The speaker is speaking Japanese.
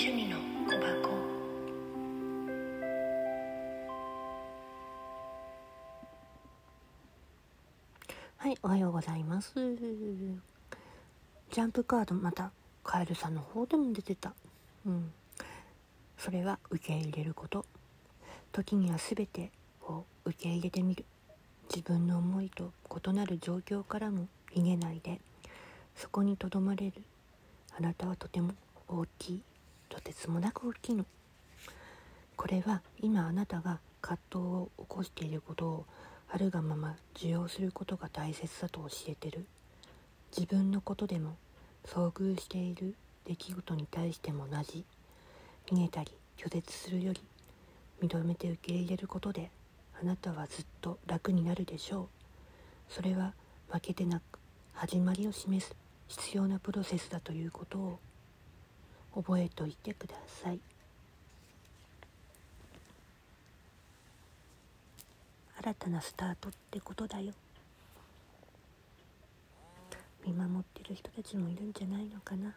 趣味の小箱。はいおはようございます。ジャンプカードまたカエルさんの方でも出てた。うん。それは受け入れること。時には全てを受け入れてみる。自分の思いと異なる状況からも逃げないで。そこにとどまれる。あなたはとても大きい。とてつもなく大きいの。これは今あなたが葛藤を起こしていることをあるがまま受容することが大切だと教えてる。自分のことでも遭遇している出来事に対しても同じ。逃げたり拒絶するより認めて受け入れることであなたはずっと楽になるでしょう。それは負けてなく始まりを示す必要なプロセスだということを覚えておいてください。新たなスタートってことだよ。見守ってる人たちもいるんじゃないのかな。